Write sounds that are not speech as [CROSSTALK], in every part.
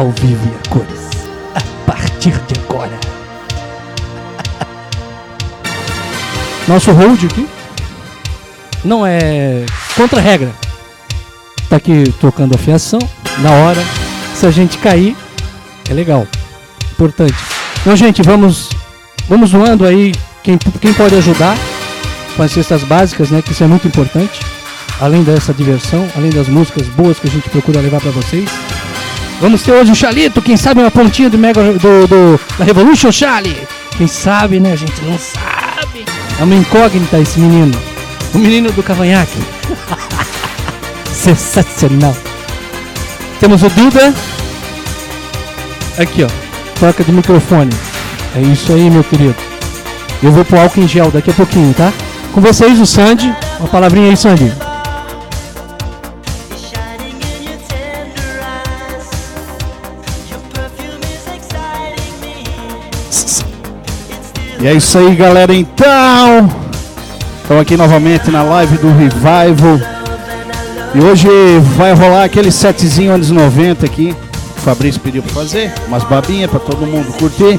ao vivo e a cores. A partir de agora. [LAUGHS] Nosso hold aqui não é contra regra. Tá aqui tocando a fiação na hora. Se a gente cair, é legal. Importante. Então, gente, vamos vamos zoando aí quem, quem pode ajudar com as cestas básicas, né? Que isso é muito importante. Além dessa diversão, além das músicas boas que a gente procura levar para vocês. Vamos ter hoje o Chalito, quem sabe uma pontinha do Mega do, do da Revolution Charlie. Quem sabe, né? A gente não sabe. É uma incógnita esse menino. O menino do cavanhaque. [LAUGHS] Sensacional. Temos o Duda. Aqui, ó. Troca de microfone. É isso aí, meu querido. Eu vou pro álcool em gel daqui a pouquinho, tá? Com vocês, o Sandy. Uma palavrinha aí, Sandy. E é isso aí, galera. Então, estamos aqui novamente na live do Revival. E hoje vai rolar aquele setzinho anos 90 aqui. O Fabrício pediu para fazer, umas babinhas para todo mundo curtir.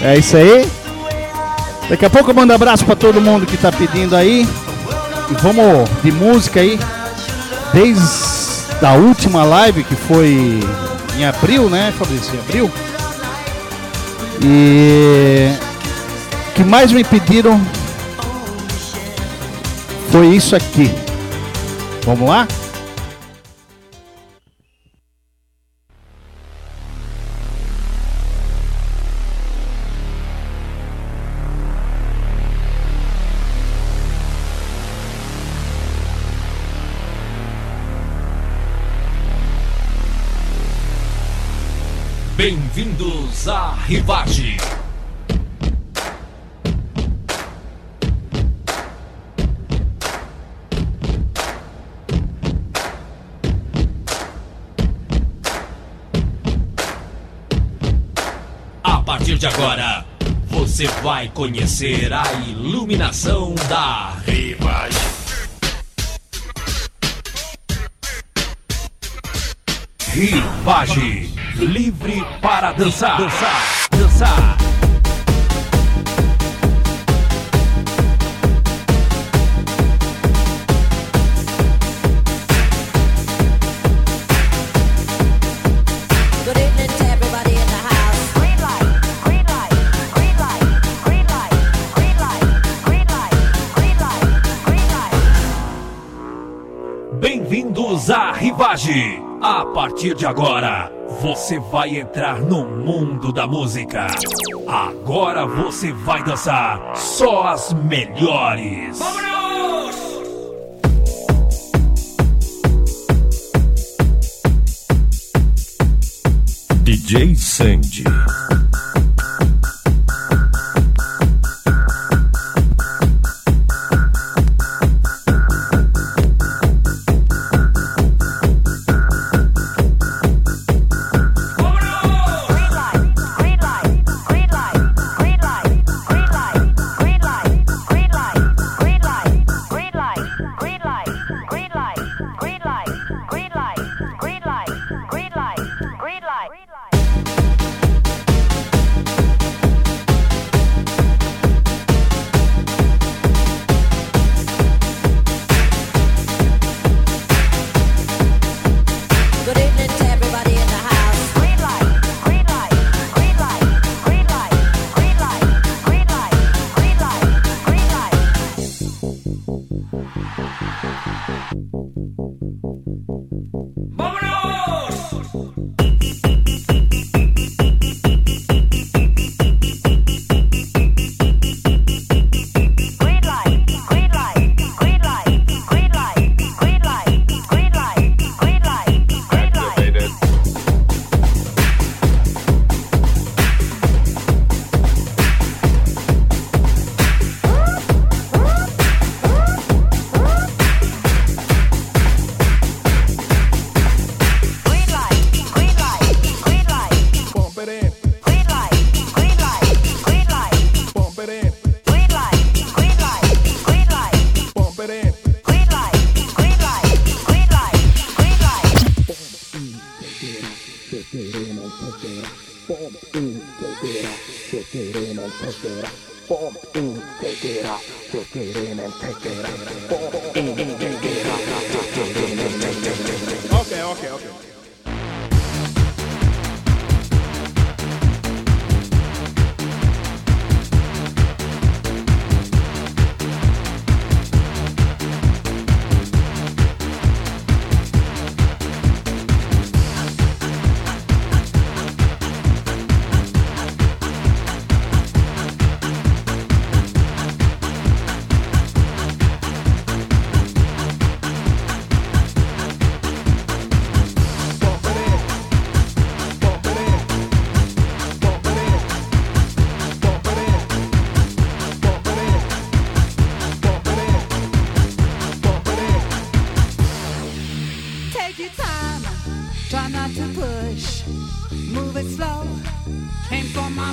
É isso aí. Daqui a pouco eu mando abraço para todo mundo que está pedindo aí. E vamos de música aí. Desde a última live que foi em abril, né, Fabrício? Em abril. E que mais me pediram foi isso aqui. Vamos lá? Bem-vindos à Rivagem. Partir de agora, você vai conhecer a iluminação da Rivagem. Rivagem, livre para dançar, dançar, dançar. Rivagem. A partir de agora, você vai entrar no mundo da música. Agora você vai dançar só as melhores. DJ Sandy.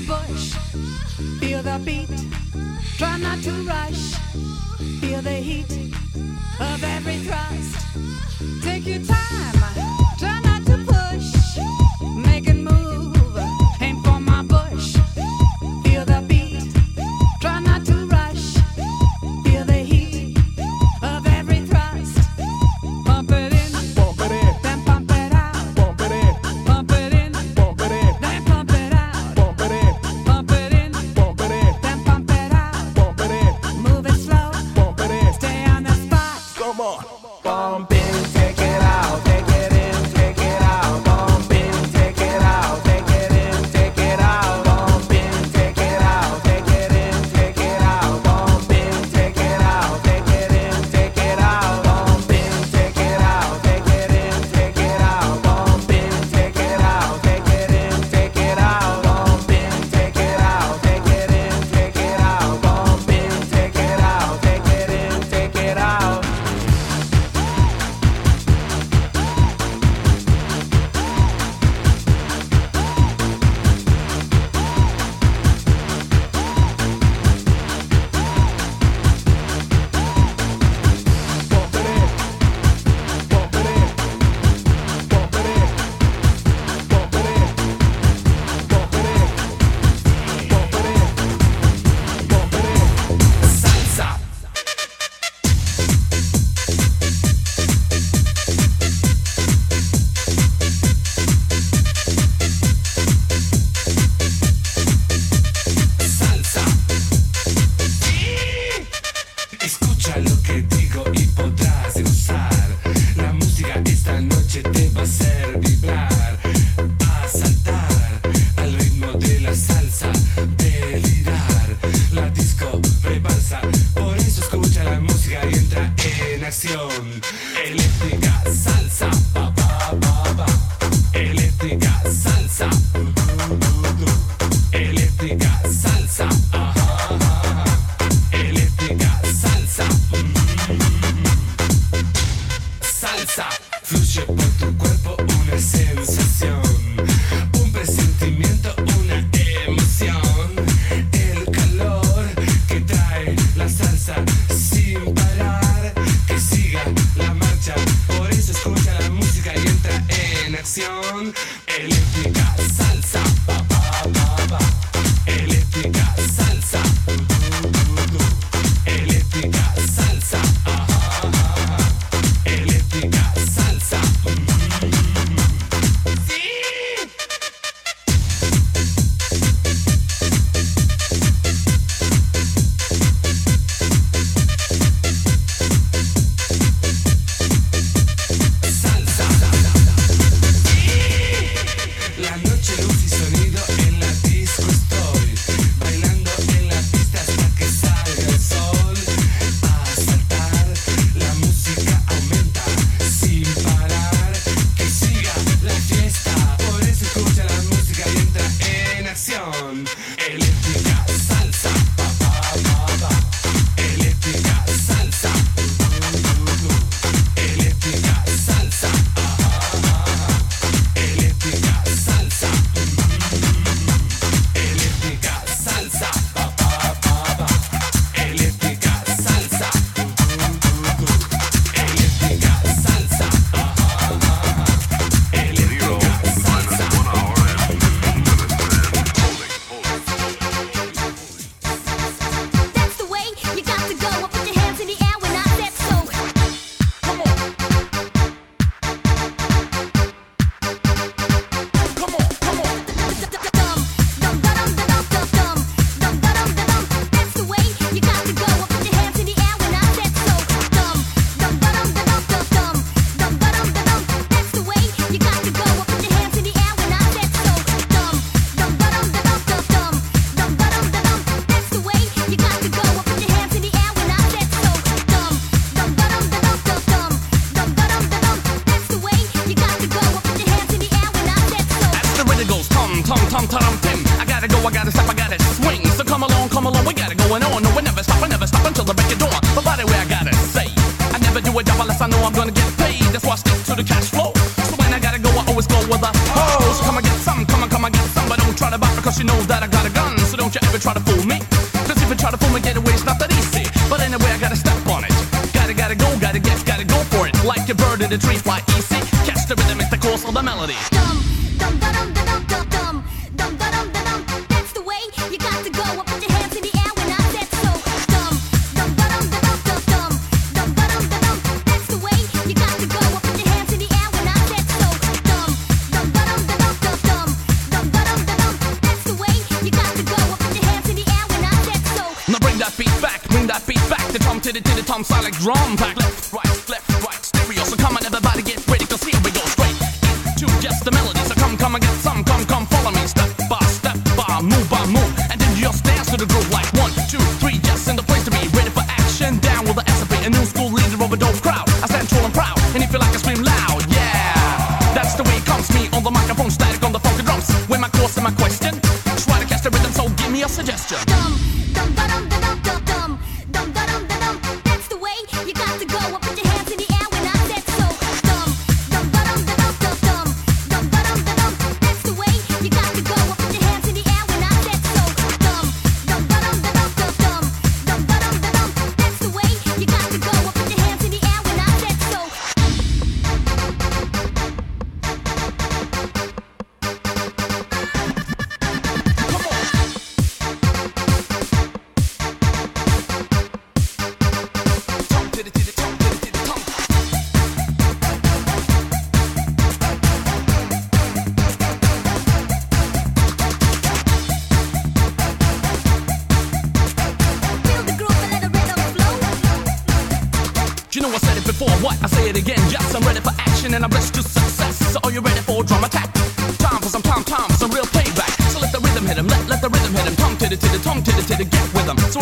bush. Feel the beat. Try not to rush. Feel the heat of every thrust. Take your time.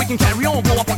Can carry on, blow up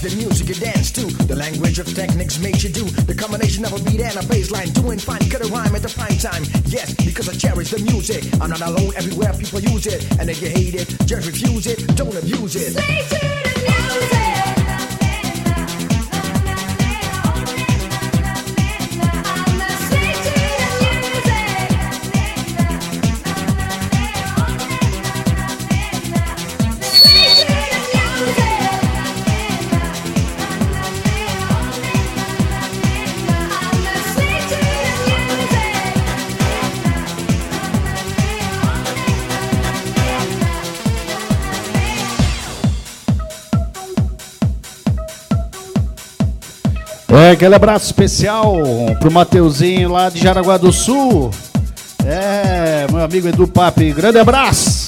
the music you dance to, the language of techniques makes you do, the combination of a beat and a bass line, doing fine, cut a rhyme at the prime time. Yes, because I cherish the music. I'm not alone, everywhere people use it, and if you hate it, just refuse it, don't abuse it. Stay to the music. É, aquele abraço especial pro Mateuzinho lá de Jaraguá do Sul. É, meu amigo Edu Papi, grande abraço.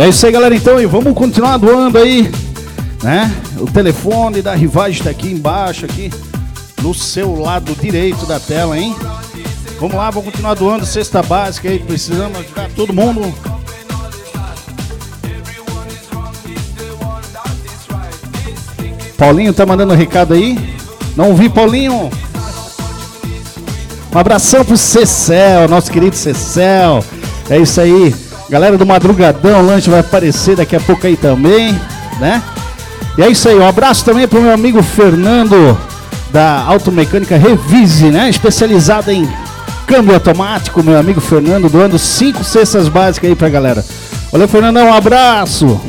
É isso aí, galera. Então, e vamos continuar doando aí, né? O telefone da Rivagem está aqui embaixo, aqui no seu lado direito da tela, hein? Vamos lá, vamos continuar doando cesta básica aí. Precisamos ajudar todo mundo. Paulinho tá mandando um recado aí. Não vi, Paulinho. Um abração pro Cecel, nosso querido Cecel. É isso aí. Galera do Madrugadão, lanche vai aparecer daqui a pouco aí também, né? E é isso aí, um abraço também pro meu amigo Fernando da Automecânica Revise, né? Especializada em câmbio automático, meu amigo Fernando, doando cinco cestas básicas aí pra galera. Valeu, Fernandão, um abraço.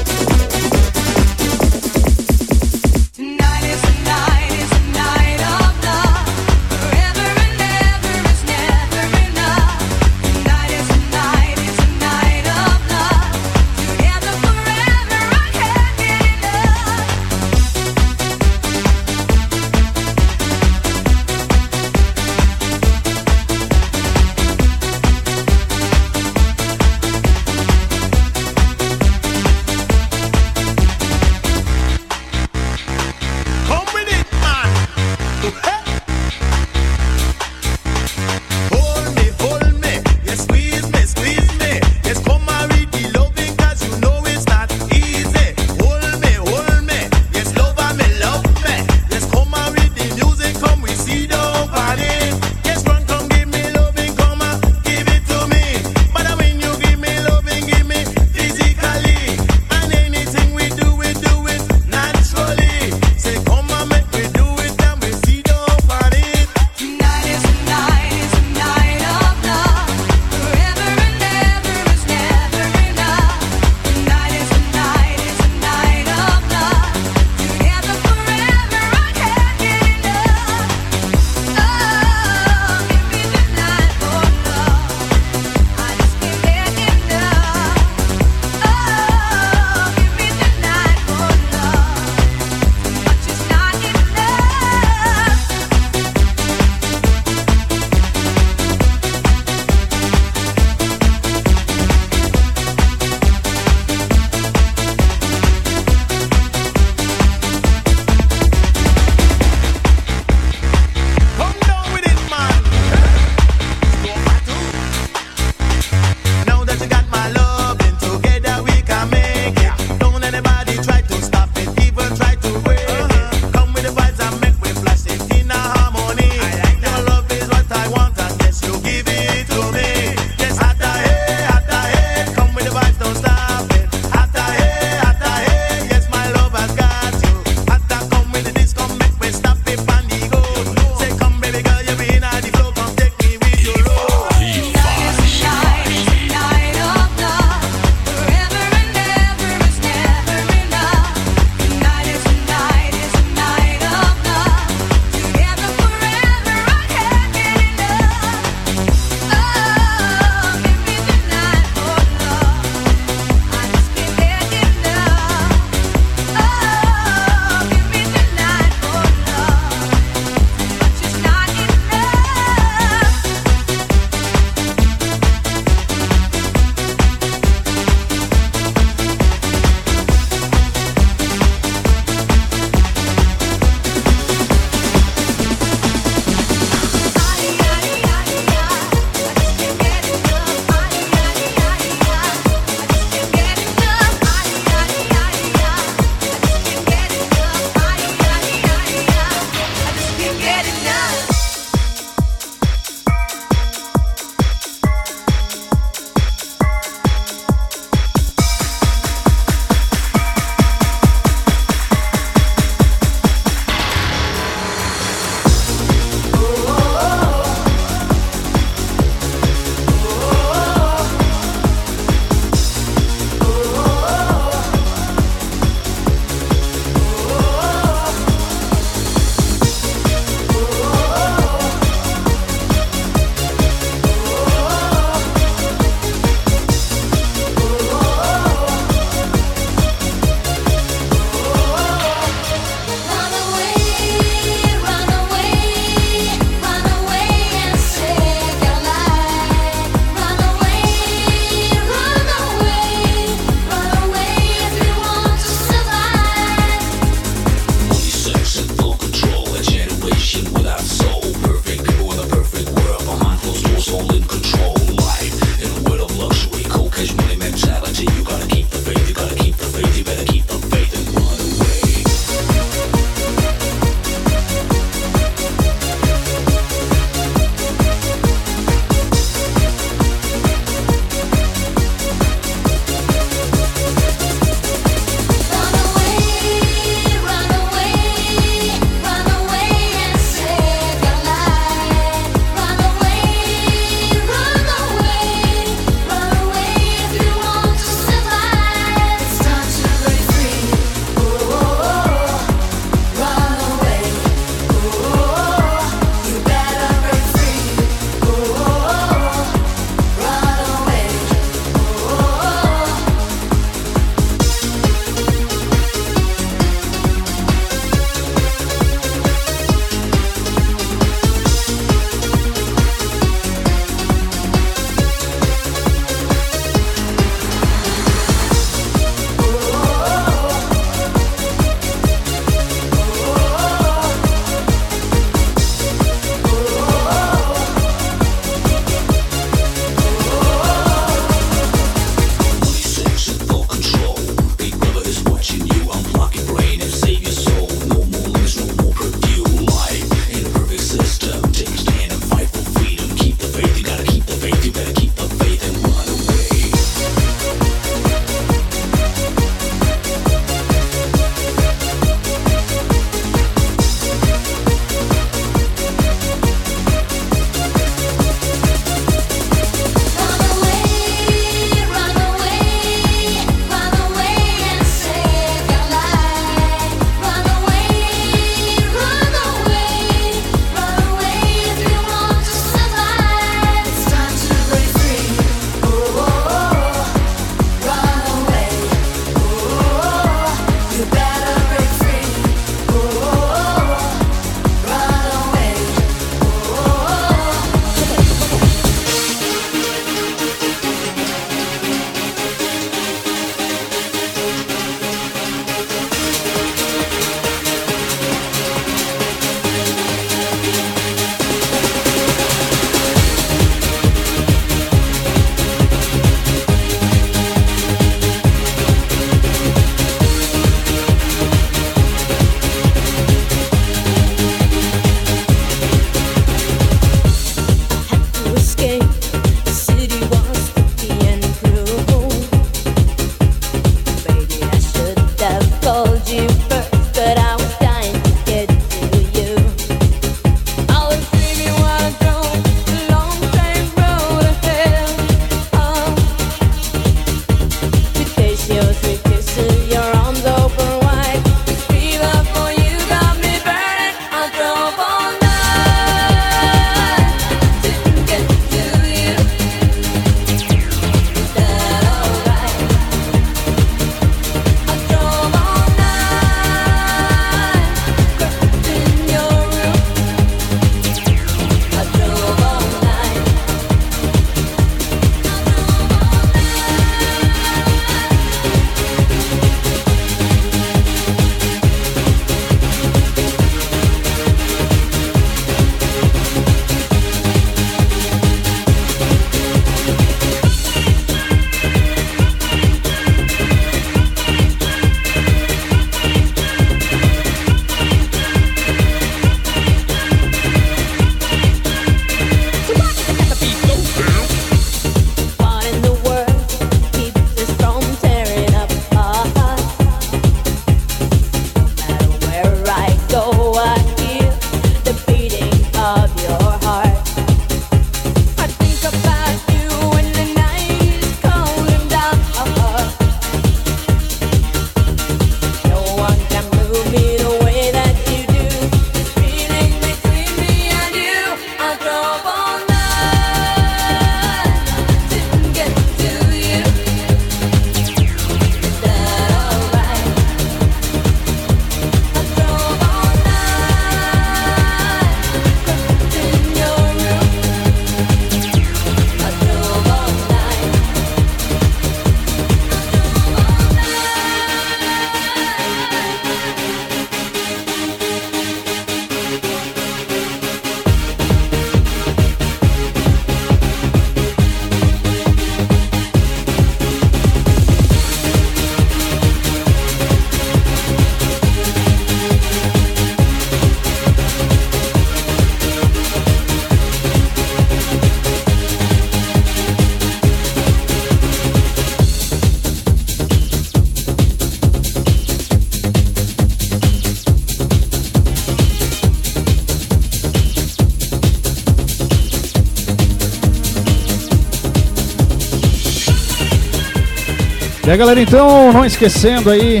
Aí, galera, então, não esquecendo aí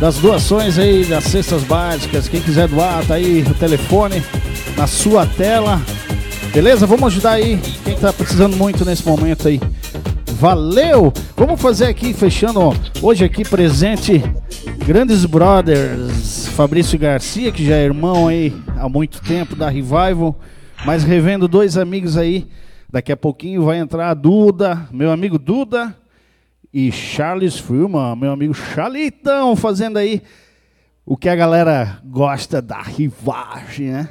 das doações aí das cestas básicas. Quem quiser doar, tá aí o telefone na sua tela. Beleza? Vamos ajudar aí quem tá precisando muito nesse momento aí. Valeu! Vamos fazer aqui, fechando hoje aqui presente Grandes Brothers, Fabrício Garcia, que já é irmão aí há muito tempo da Revival, mas revendo dois amigos aí. Daqui a pouquinho vai entrar a Duda, meu amigo Duda, e Charles Filma, meu amigo Charlitão, fazendo aí o que a galera gosta da rivagem, né?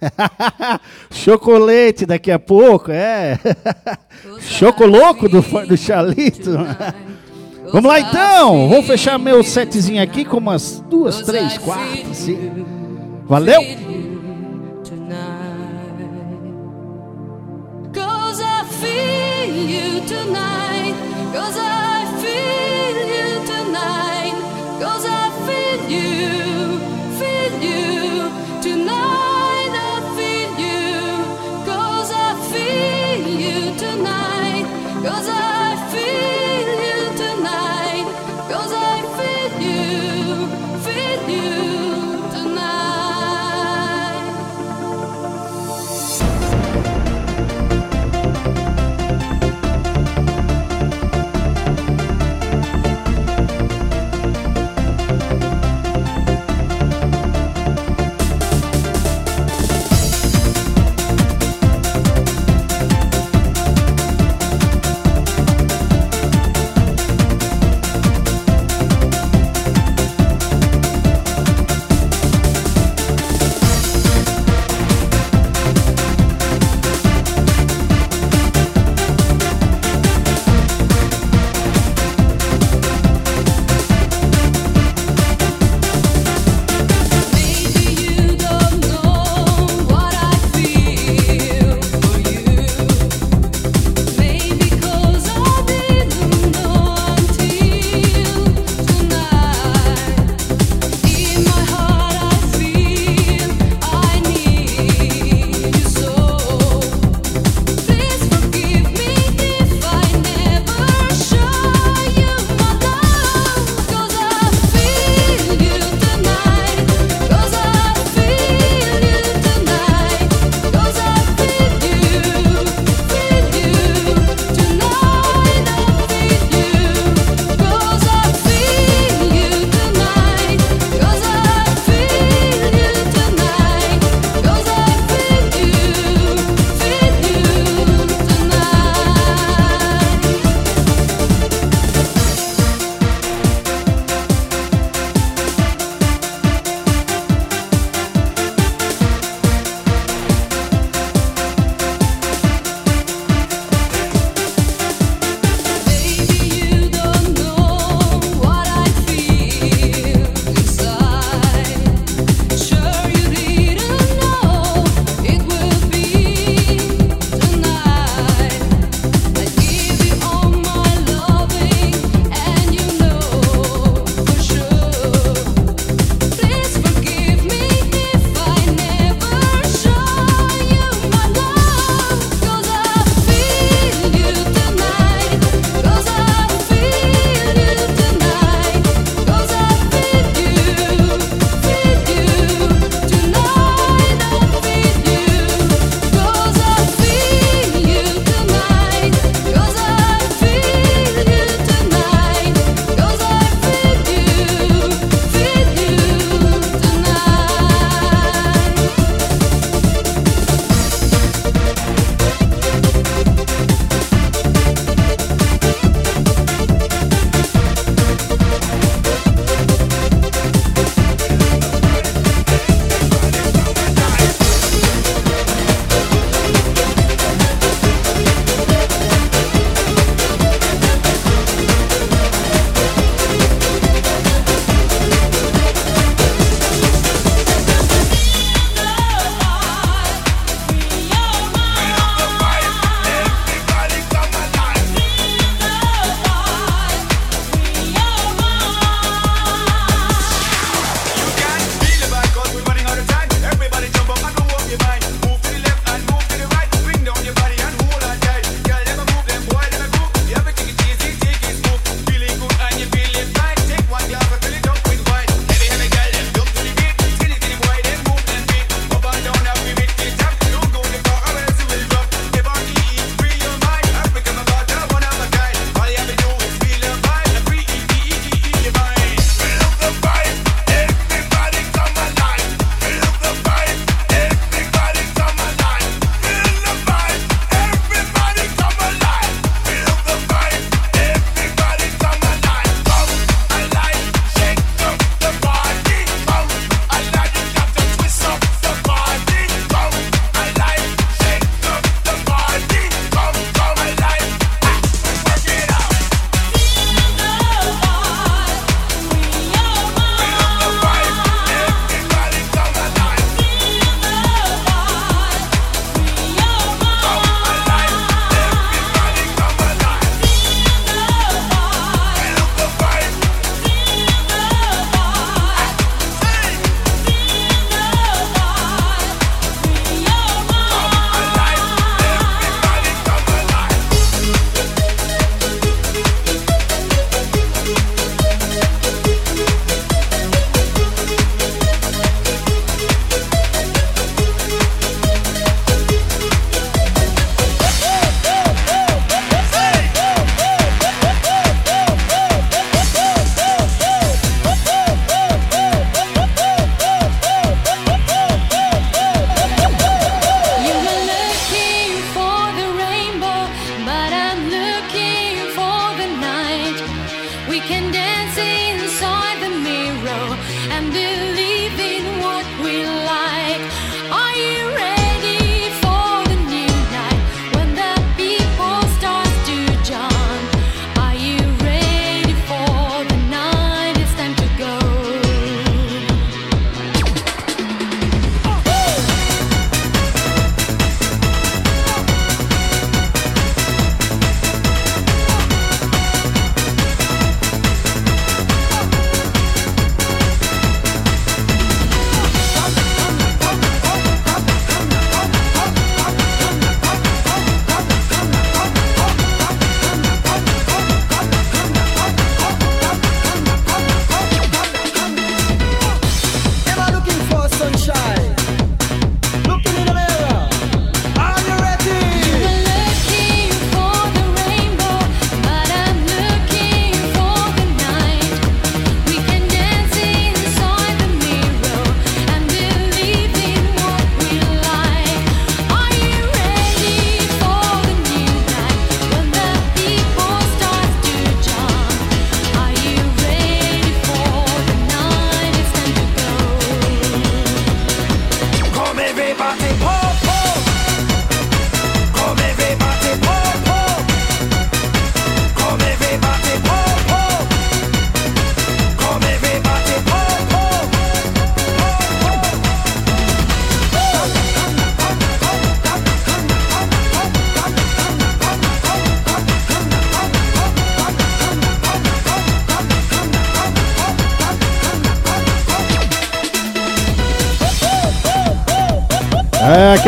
[LAUGHS] Chocolate daqui a pouco, é. Chocoloco do, do Charlito. Vamos lá então, vou fechar meu setzinho aqui com umas duas, três, quatro, assim. Valeu! Cause I feel you tonight. Cause I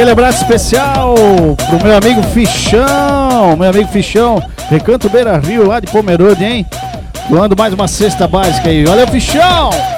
aquele abraço especial pro meu amigo Fichão, meu amigo Fichão, Recanto Beira Rio, lá de Pomerode, hein? Doando mais uma cesta básica aí. Valeu, Fichão!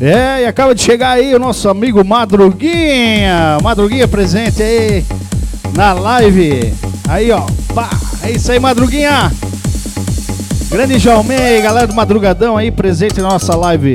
É, e acaba de chegar aí o nosso amigo Madruguinha. Madruguinha presente aí na live. Aí, ó. Pá, é isso aí, Madruguinha. Grande Jalmei, galera do Madrugadão aí presente na nossa live.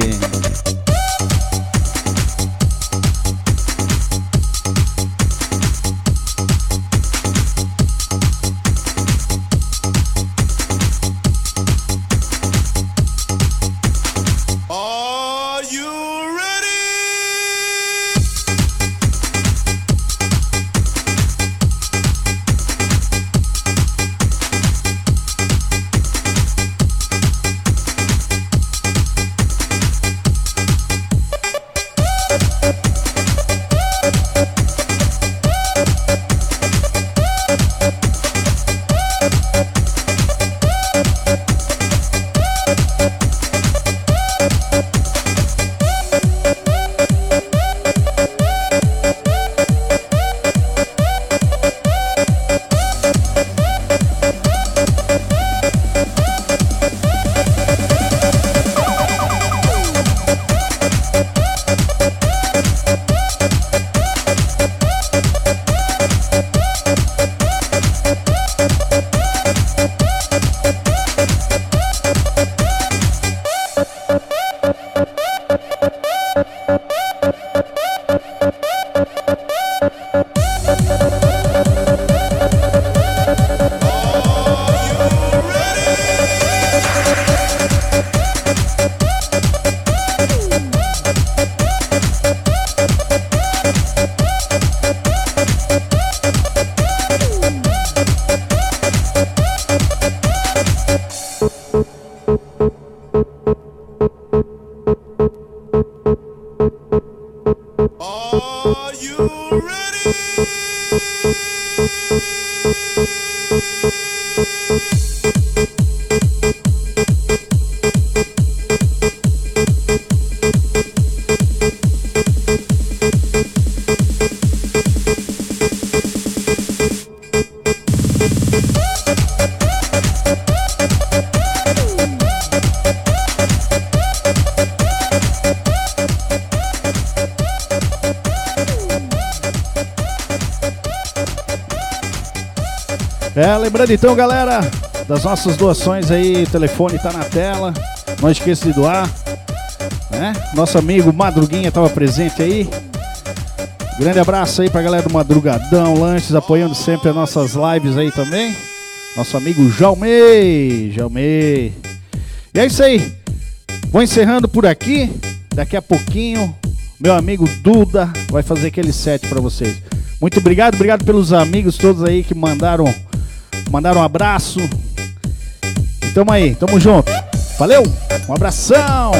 Então, galera, das nossas doações aí, o telefone tá na tela. Não esqueça de doar. Né? Nosso amigo Madruguinha estava presente aí. Grande abraço aí pra galera do Madrugadão Lanches, apoiando sempre as nossas lives aí também. Nosso amigo Jalmei, Jalmei. E é isso aí. Vou encerrando por aqui. Daqui a pouquinho, meu amigo Duda vai fazer aquele set pra vocês. Muito obrigado, obrigado pelos amigos todos aí que mandaram mandaram um abraço. E tamo aí, tamo junto. Valeu, um abração.